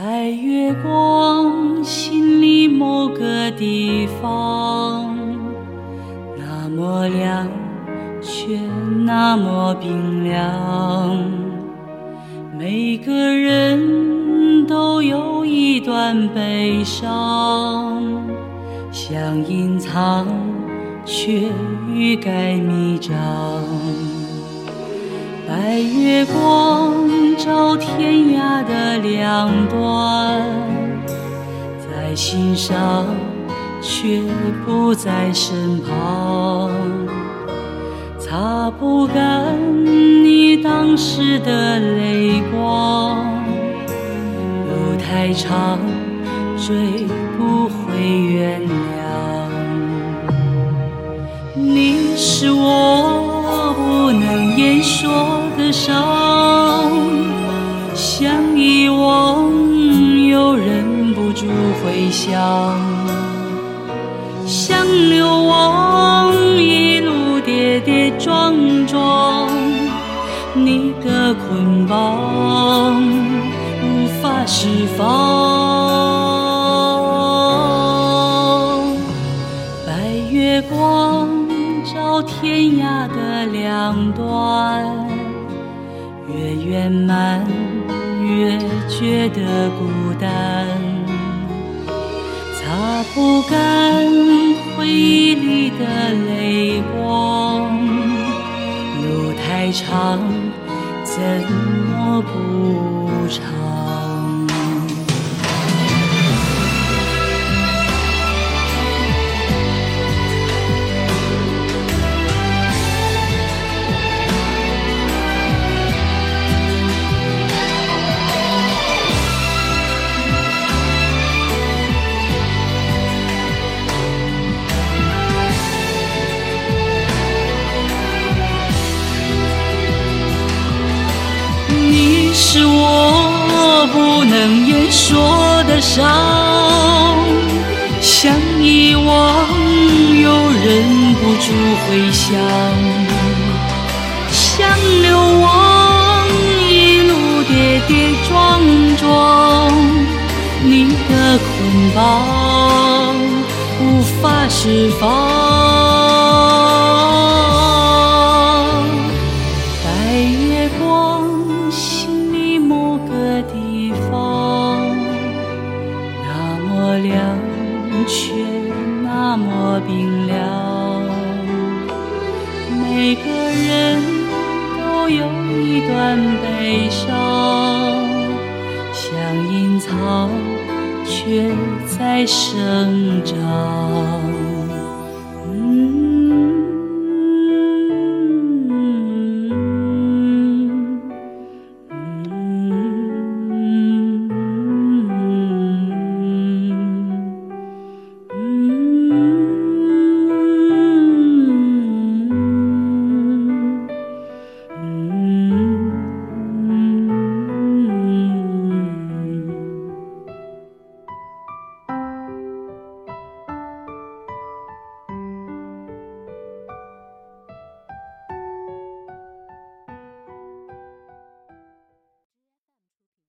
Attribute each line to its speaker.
Speaker 1: 白月光，心里某个地方，那么亮，却那么冰凉。每个人都有一段悲伤，想隐藏，却欲盖弥彰。白月光照天涯的两端，在心上却不在身旁，擦不干你当时的泪光，路太长，追不回原谅。你是我言说的伤，想遗忘又忍不住回想，想流亡一路跌跌撞撞，你的捆绑无法释放。白月光照天涯的两端，越圆满越觉得孤单，擦不干回忆里的泪光，路太长，怎么补偿？是我不能言说的伤，想遗忘又忍不住回想，想流亡一路跌跌撞撞，你的捆绑无法释放。白月光，心里某个地方，那么亮，却那么冰凉。每个人都有一段悲伤，像隐藏，却在生长。